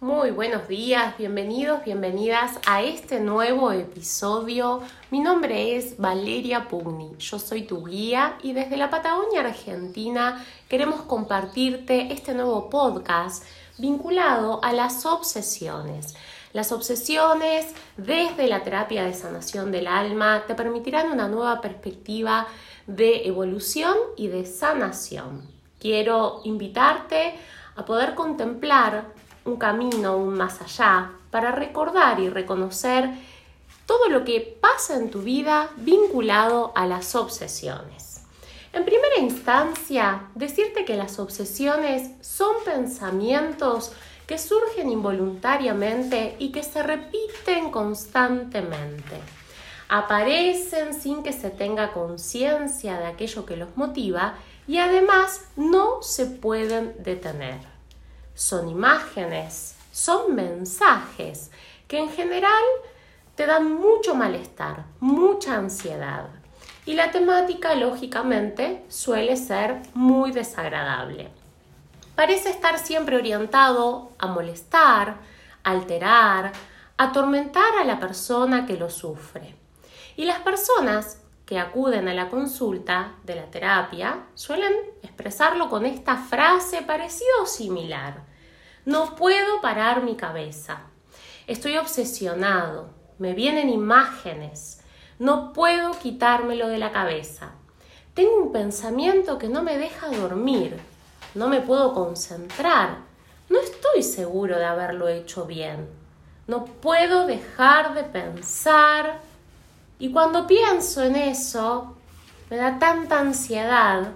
Muy buenos días, bienvenidos, bienvenidas a este nuevo episodio. Mi nombre es Valeria Pugni, yo soy tu guía y desde la Patagonia Argentina queremos compartirte este nuevo podcast vinculado a las obsesiones. Las obsesiones desde la terapia de sanación del alma te permitirán una nueva perspectiva de evolución y de sanación. Quiero invitarte a poder contemplar un camino un más allá para recordar y reconocer todo lo que pasa en tu vida vinculado a las obsesiones. En primera instancia, decirte que las obsesiones son pensamientos que surgen involuntariamente y que se repiten constantemente. Aparecen sin que se tenga conciencia de aquello que los motiva y además no se pueden detener son imágenes, son mensajes que en general te dan mucho malestar, mucha ansiedad. Y la temática, lógicamente, suele ser muy desagradable. Parece estar siempre orientado a molestar, alterar, atormentar a la persona que lo sufre. Y las personas que acuden a la consulta de la terapia suelen expresarlo con esta frase parecida o similar. No puedo parar mi cabeza. Estoy obsesionado. Me vienen imágenes. No puedo quitármelo de la cabeza. Tengo un pensamiento que no me deja dormir. No me puedo concentrar. No estoy seguro de haberlo hecho bien. No puedo dejar de pensar. Y cuando pienso en eso, me da tanta ansiedad.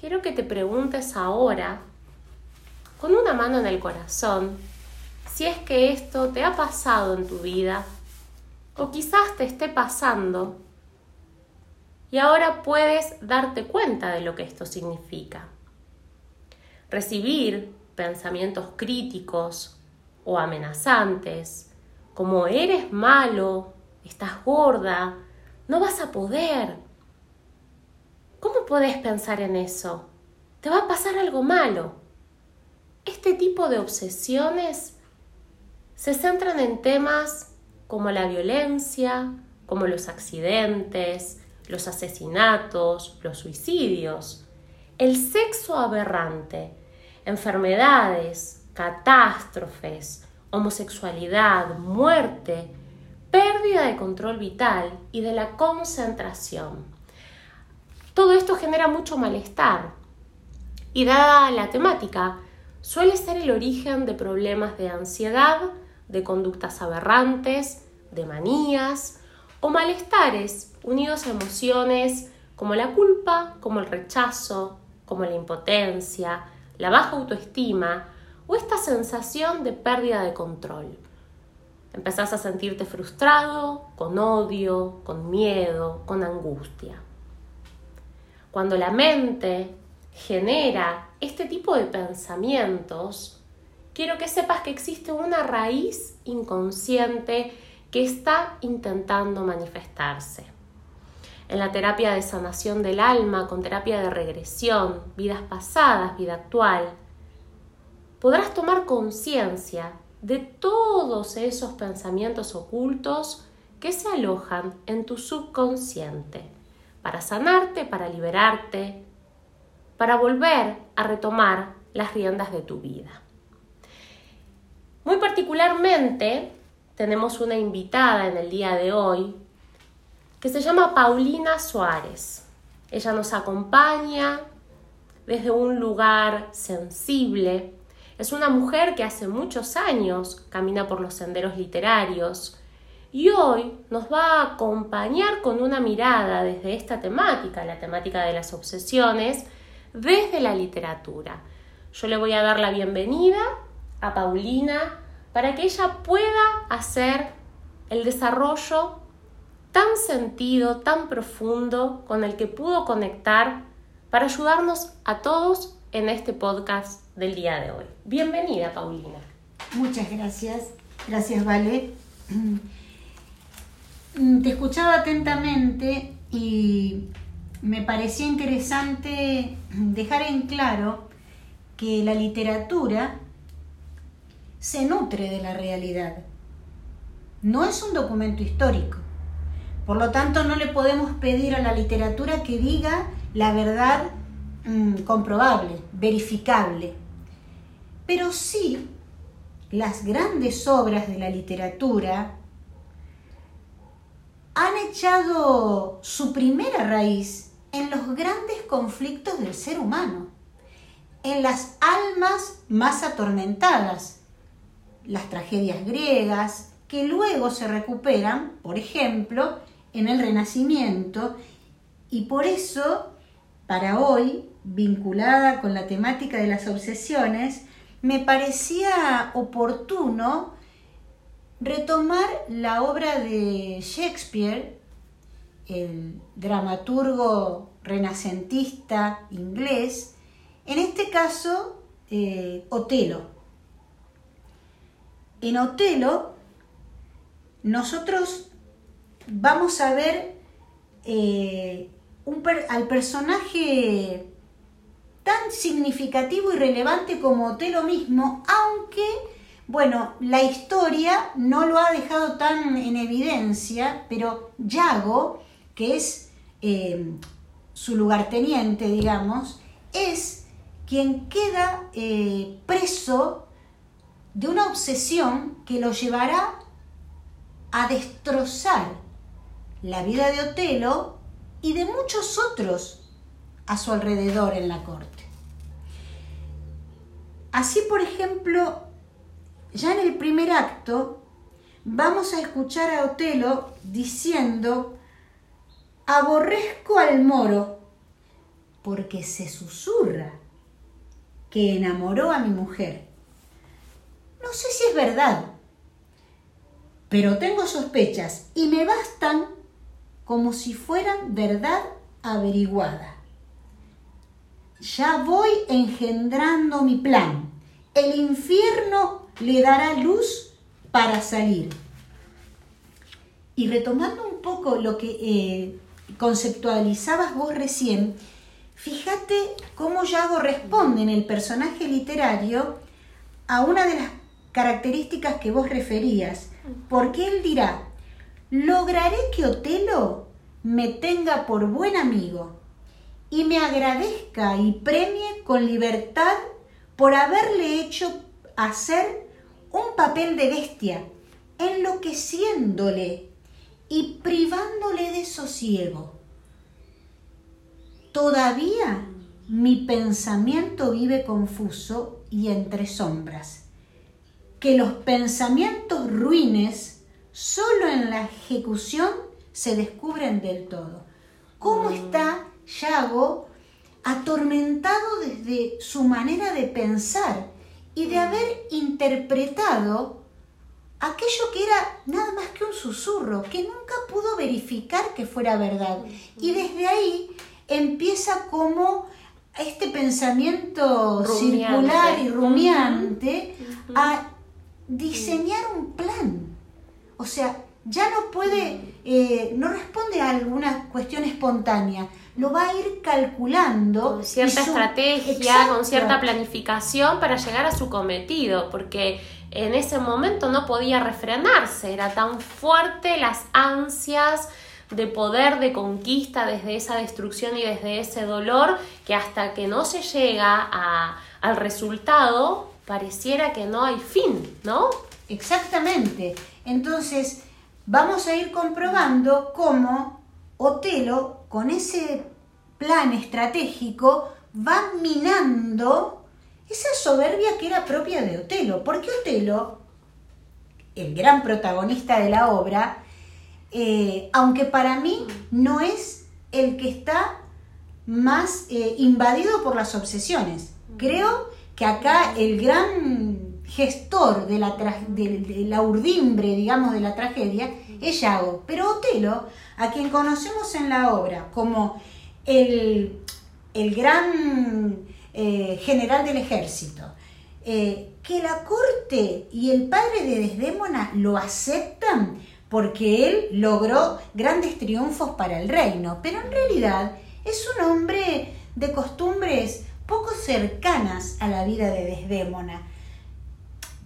Quiero que te preguntes ahora con una mano en el corazón si es que esto te ha pasado en tu vida o quizás te esté pasando y ahora puedes darte cuenta de lo que esto significa. Recibir pensamientos críticos o amenazantes, como eres malo, estás gorda, no vas a poder. ¿Cómo puedes pensar en eso? Te va a pasar algo malo. Este tipo de obsesiones se centran en temas como la violencia, como los accidentes, los asesinatos, los suicidios, el sexo aberrante, enfermedades, catástrofes, homosexualidad, muerte, pérdida de control vital y de la concentración. Todo esto genera mucho malestar y dada la temática, suele ser el origen de problemas de ansiedad, de conductas aberrantes, de manías o malestares unidos a emociones como la culpa, como el rechazo, como la impotencia, la baja autoestima o esta sensación de pérdida de control. Empezás a sentirte frustrado, con odio, con miedo, con angustia. Cuando la mente genera este tipo de pensamientos, quiero que sepas que existe una raíz inconsciente que está intentando manifestarse. En la terapia de sanación del alma, con terapia de regresión, vidas pasadas, vida actual, podrás tomar conciencia de todos esos pensamientos ocultos que se alojan en tu subconsciente para sanarte, para liberarte, para volver a retomar las riendas de tu vida. Muy particularmente tenemos una invitada en el día de hoy que se llama Paulina Suárez. Ella nos acompaña desde un lugar sensible. Es una mujer que hace muchos años camina por los senderos literarios y hoy nos va a acompañar con una mirada desde esta temática, la temática de las obsesiones, desde la literatura. Yo le voy a dar la bienvenida a Paulina para que ella pueda hacer el desarrollo tan sentido, tan profundo con el que pudo conectar para ayudarnos a todos en este podcast del día de hoy. Bienvenida, Paulina. Muchas gracias. Gracias, Vale. Te escuchaba atentamente y me parecía interesante dejar en claro que la literatura se nutre de la realidad. No es un documento histórico. Por lo tanto, no le podemos pedir a la literatura que diga la verdad mm, comprobable, verificable. Pero sí, las grandes obras de la literatura han echado su primera raíz en los grandes conflictos del ser humano, en las almas más atormentadas, las tragedias griegas, que luego se recuperan, por ejemplo, en el Renacimiento, y por eso, para hoy, vinculada con la temática de las obsesiones, me parecía oportuno retomar la obra de Shakespeare, el dramaturgo renacentista inglés, en este caso eh, Otelo. En Otelo nosotros vamos a ver eh, al personaje tan significativo y relevante como Otelo mismo, aunque bueno, la historia no lo ha dejado tan en evidencia, pero Yago, que es eh, su lugarteniente, digamos, es quien queda eh, preso de una obsesión que lo llevará a destrozar la vida de Otelo y de muchos otros a su alrededor en la corte. Así, por ejemplo, ya en el primer acto vamos a escuchar a Otelo diciendo, aborrezco al moro porque se susurra que enamoró a mi mujer. No sé si es verdad, pero tengo sospechas y me bastan como si fueran verdad averiguada. Ya voy engendrando mi plan. El infierno le dará luz para salir. Y retomando un poco lo que eh, conceptualizabas vos recién, fíjate cómo Yago responde en el personaje literario a una de las características que vos referías, porque él dirá, lograré que Otelo me tenga por buen amigo y me agradezca y premie con libertad por haberle hecho hacer un papel de bestia, enloqueciéndole y privándole de sosiego. Todavía mi pensamiento vive confuso y entre sombras, que los pensamientos ruines solo en la ejecución se descubren del todo. ¿Cómo mm. está Yago atormentado desde su manera de pensar? y de haber interpretado aquello que era nada más que un susurro, que nunca pudo verificar que fuera verdad. Y desde ahí empieza como este pensamiento circular y rumiante a diseñar un plan. O sea, ya no puede, eh, no responde a alguna cuestión espontánea, lo va a ir calculando. Con cierta estrategia, con cierta planificación para llegar a su cometido, porque en ese momento no podía refrenarse, era tan fuerte las ansias de poder, de conquista desde esa destrucción y desde ese dolor, que hasta que no se llega a, al resultado, pareciera que no hay fin, ¿no? Exactamente. Entonces, vamos a ir comprobando cómo Otelo, con ese plan estratégico, va minando esa soberbia que era propia de Otelo. Porque Otelo, el gran protagonista de la obra, eh, aunque para mí no es el que está más eh, invadido por las obsesiones. Creo que acá el gran gestor de la, de la urdimbre, digamos, de la tragedia, es Yago. Pero Otelo, a quien conocemos en la obra como el, gran eh, general del ejército, eh, que la corte y el padre de Desdémona lo aceptan porque él logró grandes triunfos para el reino, pero en realidad es un hombre de costumbres poco cercanas a la vida de Desdémona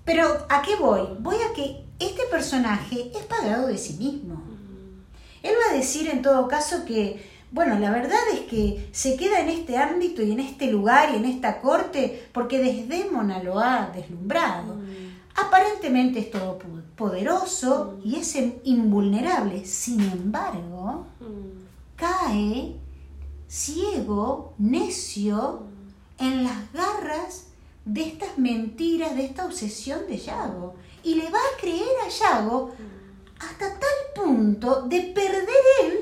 Pero ¿a qué voy? Voy a que este personaje es pagado de sí mismo. Él va a decir en todo caso que, bueno, la verdad es que se queda en este ámbito y en este lugar y en esta corte porque Desdémona lo ha deslumbrado. Aparentemente es todopoderoso y es invulnerable. Sin embargo, cae ciego, necio, en las garras de estas mentiras, de esta obsesión de Yago. Y le va a creer a Yago hasta tal punto de perder él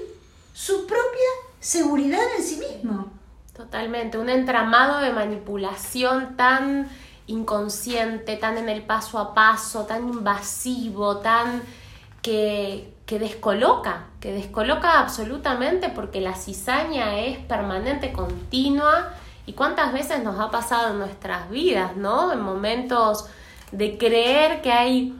su propia seguridad en sí mismo. Totalmente, un entramado de manipulación tan inconsciente, tan en el paso a paso, tan invasivo, tan que, que descoloca, que descoloca absolutamente porque la cizaña es permanente, continua. ¿Y cuántas veces nos ha pasado en nuestras vidas, ¿no? En momentos de creer que hay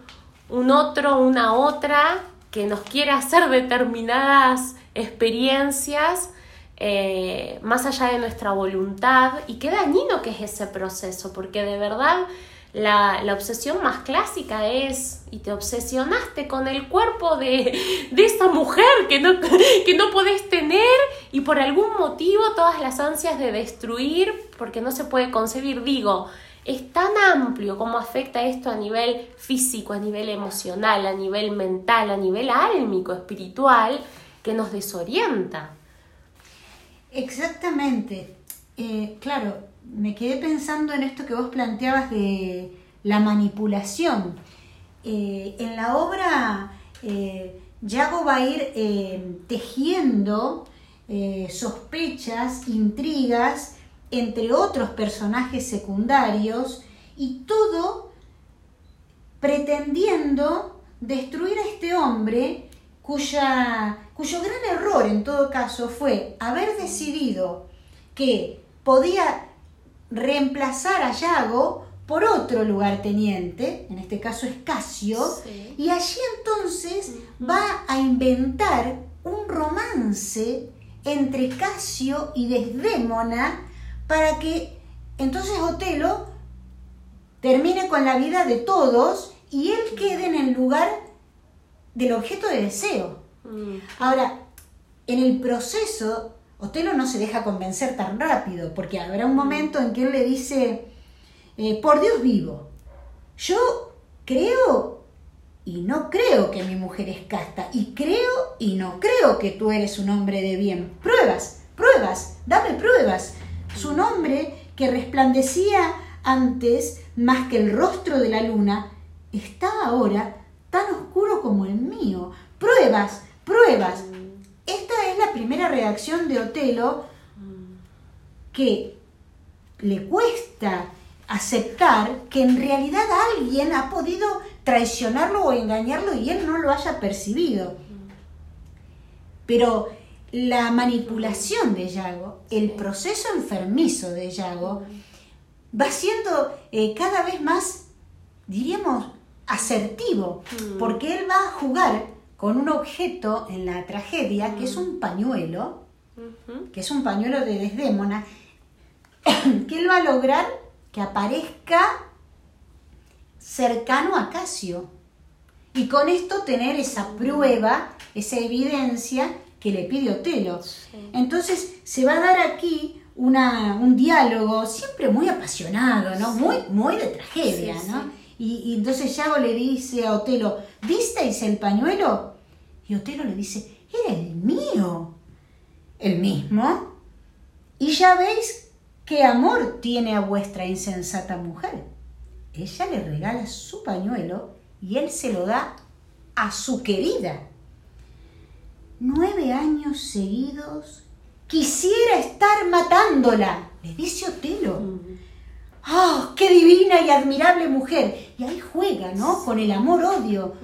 un otro, una otra que nos quiere hacer determinadas experiencias eh, más allá de nuestra voluntad y qué dañino que es ese proceso, porque de verdad la, obsesión más clásica es, y te obsesionaste con el cuerpo de, de esa mujer que no, que no podés tener y por algún motivo todas las ansias de destruir, porque no se puede concebir, digo, es tan amplio cómo afecta esto a nivel físico, a nivel emocional, a nivel mental, a nivel álmico, espiritual, que nos desorienta. Exactamente. Eh, claro, me quedé pensando en esto que vos planteabas de la manipulación. Eh, en la obra, eh, Yago va a ir tejiendo sospechas, intrigas, entre otros personajes secundarios y todo pretendiendo destruir a este hombre cuya, cuyo gran error en todo caso fue haber decidido que podía reemplazar a Yago por otro lugarteniente, en este caso es Casio, y allí entonces va a inventar un romance entre Casio y Desdémona para que entonces Otelo termine con la vida de todos y él quede en el lugar del objeto de deseo. Ahora, en el proceso, Otelo no se deja convencer tan rápido, porque habrá un momento en que él le dice, eh, por Dios vivo, yo creo y no creo que mi mujer es casta, y creo y no creo que tú eres un hombre de bien. Pruebas, pruebas, dame pruebas. Su nombre, que resplandecía antes más que el rostro de la luna, está ahora tan oscuro como el mío. Pruebas, pruebas. La primera reacción de Otelo que le cuesta aceptar que en realidad alguien ha podido traicionarlo o engañarlo y él no lo haya percibido. Pero la manipulación de Yago, el proceso enfermizo de Yago, va siendo eh, cada vez más, diríamos, asertivo, porque él va a jugar con un objeto en la tragedia, que es un pañuelo, que es un pañuelo de Desdémona, que él va a lograr que aparezca cercano a Casio. Y con esto tener esa prueba, esa evidencia que le pide Otelo. Entonces se va a dar aquí una, un diálogo siempre muy apasionado, ¿no? Muy, muy de tragedia, ¿no? Y, entonces Yago le dice a Otelo, ¿visteis el pañuelo? Y Otelo le dice, era el mío. ¿El mismo? Y ya veis qué amor tiene a vuestra insensata mujer. Ella le regala su pañuelo y él se lo da a su querida nueve años seguidos quisiera estar matándola, le dice Otelo. ¡Ah, qué divina y admirable mujer! Y ahí juega, ¿no? Con el amor-odio.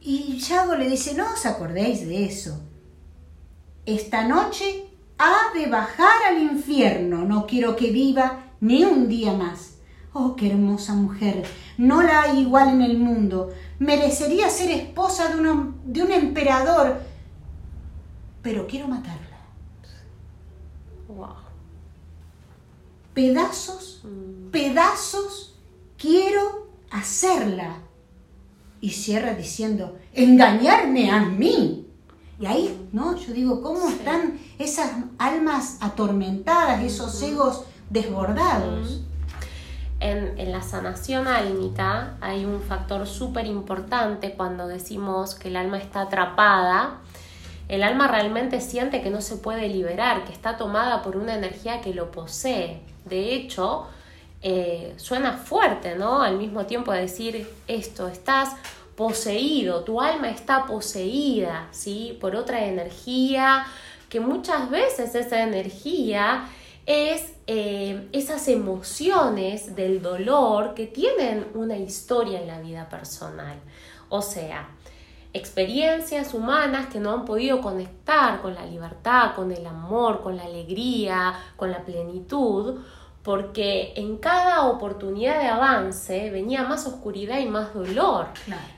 Y Yago le dice, no os acordéis de eso. Esta noche ha de bajar al infierno. No quiero que viva ni un día más. Oh, qué hermosa mujer. No la hay igual en el mundo merecería ser esposa de un, de un emperador, pero quiero matarla. Pedazos, mm. pedazos quiero hacerla. Y cierra diciendo, engañarme a mí. Y ahí, ¿no? Yo digo, ¿cómo están esas almas atormentadas, esos egos desbordados? En, en, la sanación álmica hay un factor súper importante cuando decimos que el alma está atrapada. El alma realmente siente que no se puede liberar, que está tomada por una energía que lo posee. De hecho, eh, suena fuerte, ¿no? Al mismo tiempo decir esto, estás poseído, tu alma está poseída, ¿sí? Por otra energía, que muchas veces esa energía es eh, esas emociones del dolor que tienen una historia en la vida personal. O sea, experiencias humanas que no han podido conectar con la libertad, con el amor, con la alegría, con la plenitud, porque en cada oportunidad de avance venía más oscuridad y más dolor.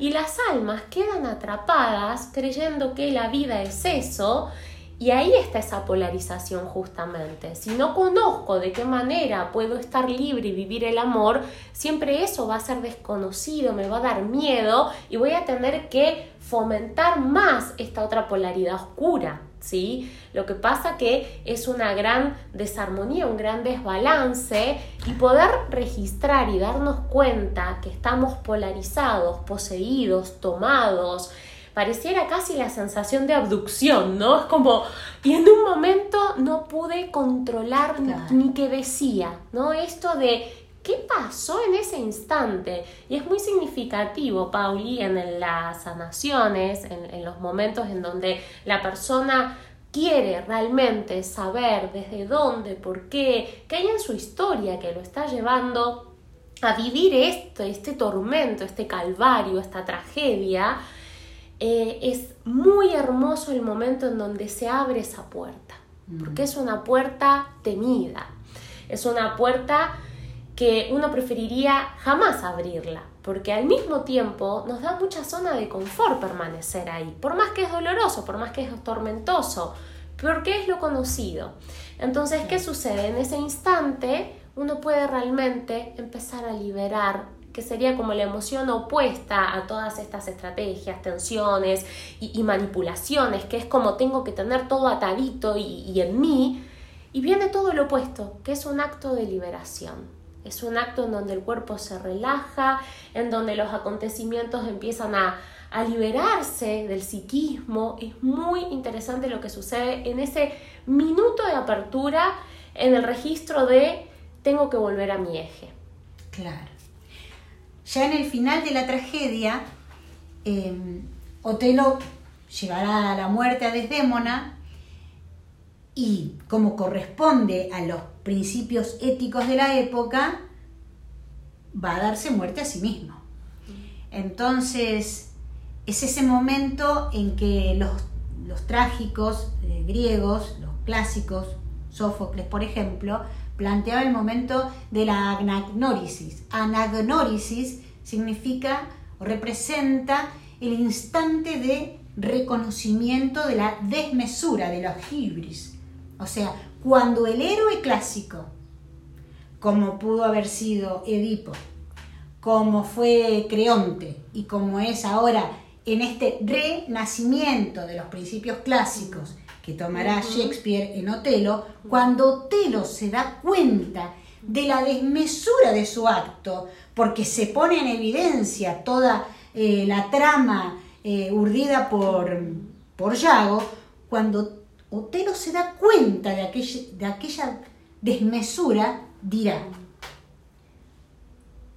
Y las almas quedan atrapadas creyendo que la vida es eso. Y ahí está esa polarización justamente. Si no conozco de qué manera puedo estar libre y vivir el amor, siempre eso va a ser desconocido, me va a dar miedo y voy a tener que fomentar más esta otra polaridad oscura. ¿Sí? Lo que pasa que es una gran desarmonía, un gran desbalance y poder registrar y darnos cuenta que estamos polarizados, poseídos, tomados, pareciera casi la sensación de abducción, ¿no? Es como, y en un momento no pude controlar ni qué decía, ¿no? Esto de ¿Qué pasó en ese instante? Y es muy significativo, Pauli, en las sanaciones, en, los momentos en donde la persona quiere realmente saber desde dónde, por qué, qué hay en su historia que lo está llevando a vivir esto, este tormento, este calvario, esta tragedia, eh, es muy hermoso el momento en donde se abre esa puerta, porque mm. es una puerta temida, es una puerta que uno preferiría jamás abrirla, porque al mismo tiempo nos da mucha zona de confort permanecer ahí, por más que es doloroso, por más que es tormentoso, porque es lo conocido. Entonces, ¿qué sucede? En ese instante uno puede realmente empezar a liberar que sería como la emoción opuesta a todas estas estrategias, tensiones y, manipulaciones, que es como tengo que tener todo atadito y en mí, y viene todo lo opuesto, que es un acto de liberación. Es un acto en donde el cuerpo se relaja, en donde los acontecimientos empiezan a, liberarse del psiquismo. Es muy interesante lo que sucede en ese minuto de apertura en el registro de tengo que volver a mi eje. Claro. Ya en el final de la tragedia, em, Otelo llevará a la muerte a Desdémona y como corresponde a los principios éticos de la época, va a darse muerte a sí mismo. Entonces, es ese momento en que los, los trágicos eh, griegos, los clásicos, Sófocles, por ejemplo, planteaba el momento de la anagnórisis. Anagnórisis significa o representa el instante de reconocimiento de la desmesura, de los hibris. O sea, cuando el héroe clásico, como pudo haber sido Edipo, como fue Creonte y como es ahora en este renacimiento de los principios clásicos que tomará Shakespeare en Otelo, cuando Otelo se da cuenta de la desmesura de su acto, porque se pone en evidencia toda eh, la trama eh, urdida por, por Yago, cuando Otelo se da cuenta de aquella, de aquella desmesura, dirá,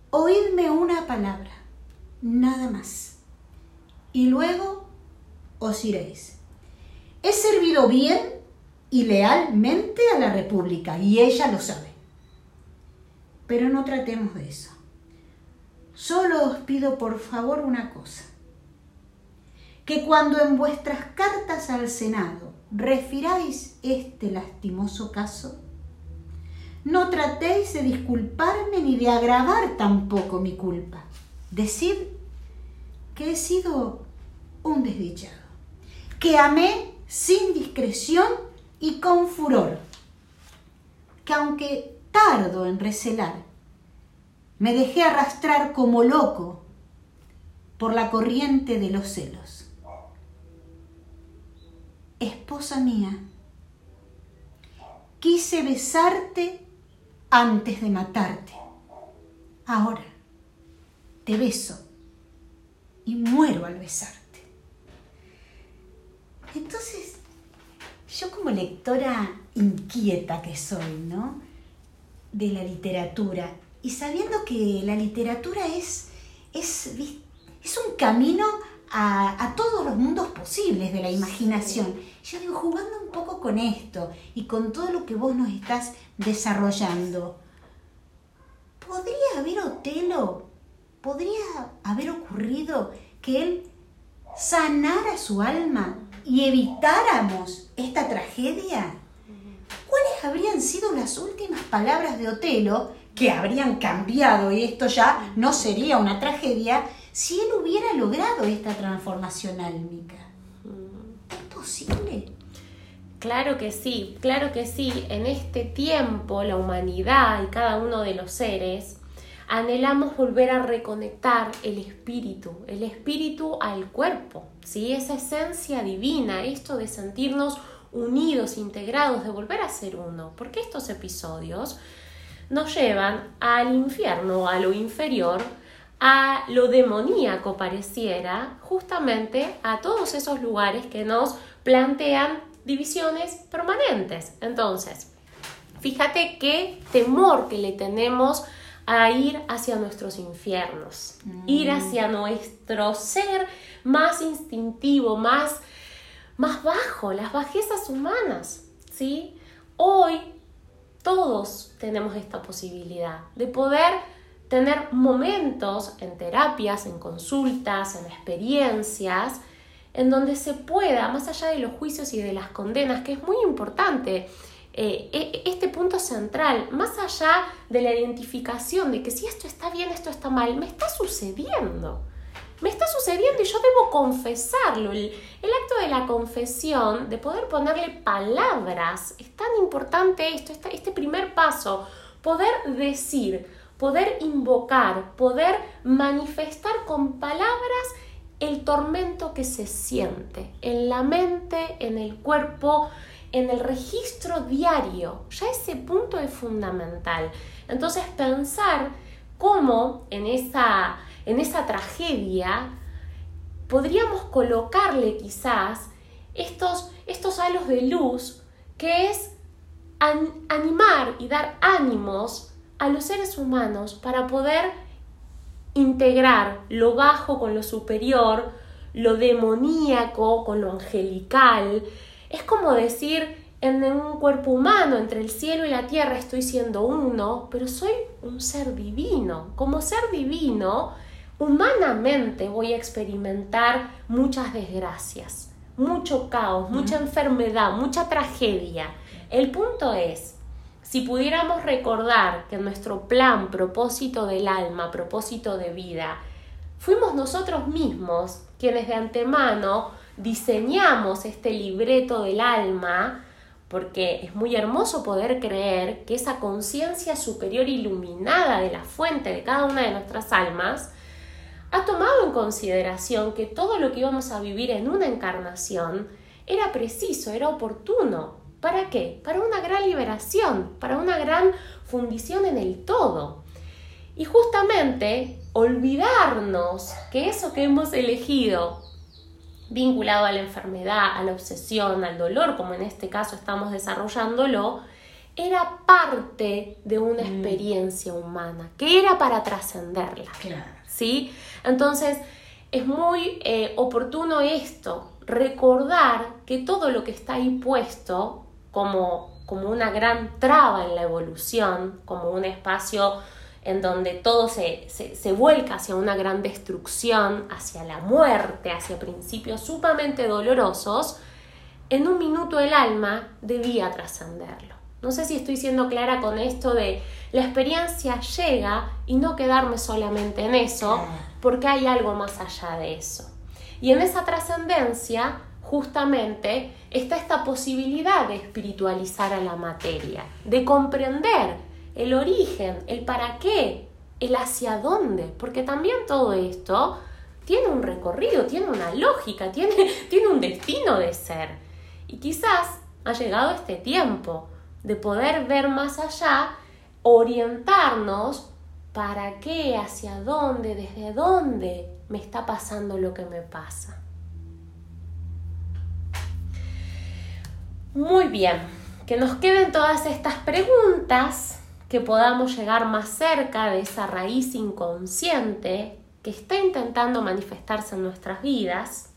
oídme una palabra, nada más, y luego os iréis. He servido bien y lealmente a la República, y ella lo sabe. Pero no tratemos de eso. Solo os pido por favor una cosa, que cuando en vuestras cartas al Senado refiráis este lastimoso caso? No tratéis de disculparme ni de agravar tampoco mi culpa. Decid que he sido un desdichado, que amé sin discreción y con furor, que aunque tardo en recelar, me dejé arrastrar como loco por la corriente de los celos. Esposa mía, quise besarte antes de matarte. Ahora te beso y muero al besarte. Entonces, yo como lectora inquieta que soy, ¿no? De la literatura, y sabiendo que la literatura es, es, es un camino a, a, todos los mundos posibles de la imaginación. Yo digo, jugando un poco con esto y con todo lo que vos nos estás desarrollando, ¿podría haber Otelo, podría haber ocurrido que él sanara su alma y evitáramos esta tragedia? ¿Cuáles habrían sido las últimas palabras de Otelo que habrían cambiado y esto ya no sería una tragedia si él hubiera logrado esta transformación álmica? ¿Es posible? Claro que sí, claro que sí. En este tiempo la humanidad y cada uno de los seres anhelamos volver a reconectar el espíritu, el espíritu al cuerpo, ¿sí? esa esencia divina, esto de sentirnos unidos, integrados, de volver a ser uno, porque estos episodios nos llevan al infierno, a lo inferior, a lo demoníaco pareciera, justamente a todos esos lugares que nos plantean divisiones permanentes. Entonces, fíjate qué temor que le tenemos a ir hacia nuestros infiernos, ir mm. hacia nuestro ser más instintivo, más, más bajo, las bajezas humanas, ¿sí? Hoy todos tenemos esta posibilidad de poder tener momentos en terapias, en consultas, en experiencias, en donde se pueda, más allá de los juicios y de las condenas, que es muy importante, eh, e, este punto central, más allá de la identificación de que si esto está bien, esto está mal, me está sucediendo. Me está sucediendo y yo debo confesarlo. El, acto de la confesión, de poder ponerle palabras, es tan importante esto, este primer paso, poder decir, poder invocar, poder manifestar con palabras el tormento que se siente en la mente, en el cuerpo, en el registro diario. Ya ese punto es fundamental. Entonces pensar cómo en esa, en esa tragedia podríamos colocarle quizás estos, estos halos de luz que es animar y dar ánimos a los seres humanos para poder integrar lo bajo con lo superior, lo demoníaco con lo angelical, es como decir, en un cuerpo humano, entre el cielo y la tierra estoy siendo uno, pero soy un ser divino. Como ser divino, humanamente voy a experimentar muchas desgracias, mucho caos, mucha enfermedad, mucha tragedia. El punto es, si pudiéramos recordar que nuestro plan, propósito del alma, propósito de vida, fuimos nosotros mismos quienes de antemano diseñamos este libreto del alma, porque es muy hermoso poder creer que esa conciencia superior iluminada de la fuente de cada una de nuestras almas ha tomado en consideración que todo lo que íbamos a vivir en una encarnación era preciso, era oportuno. ¿Para qué? Para una gran liberación, para una gran fundición en el todo. Y justamente olvidarnos que eso que hemos elegido vinculado a la enfermedad, a la obsesión, al dolor, como en este caso estamos desarrollándolo, era parte de una mm. experiencia humana, que era para trascenderla. ¿sí? Entonces, es muy eh, oportuno esto, recordar que todo lo que está ahí puesto como, como una gran traba en la evolución, como un espacio en donde todo se, vuelca hacia una gran destrucción, hacia la muerte, hacia principios sumamente dolorosos, en un minuto el alma debía trascenderlo. No sé si estoy siendo clara con esto de la experiencia llega y no quedarme solamente en eso, porque hay algo más allá de eso. Y en esa trascendencia, justamente, está esta posibilidad de espiritualizar a la materia, de comprender el origen, el para qué el hacia dónde, porque también todo esto tiene un recorrido, tiene una lógica, tiene, tiene un destino de ser. Y quizás ha llegado este tiempo de poder ver más allá, orientarnos para qué, hacia dónde, desde dónde me está pasando lo que me pasa. Muy bien, que nos queden todas estas preguntas, que podamos llegar más cerca de esa raíz inconsciente que está intentando manifestarse en nuestras vidas.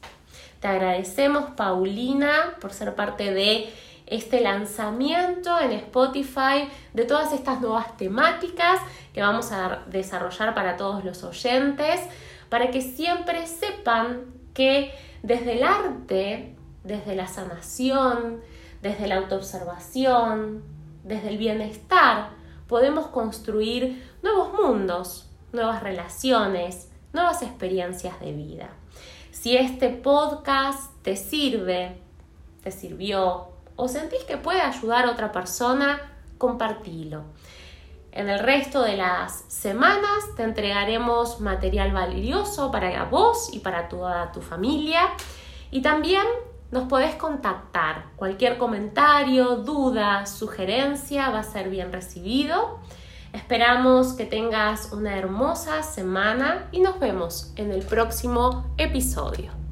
Te agradecemos, Paulina, por ser parte de este lanzamiento en Spotify de todas estas nuevas temáticas que vamos a desarrollar para todos los oyentes, para que siempre sepan que desde el arte, desde la sanación, desde la autoobservación, desde el bienestar, podemos construir nuevos mundos, nuevas relaciones, nuevas experiencias de vida. Si este podcast te sirve, te sirvió o sentís que puede ayudar a otra persona, compartilo. En el resto de las semanas te entregaremos material valioso para vos y para toda tu familia. Y también nos podés contactar. Cualquier comentario, duda, sugerencia va a ser bien recibido. Esperamos que tengas una hermosa semana y nos vemos en el próximo episodio.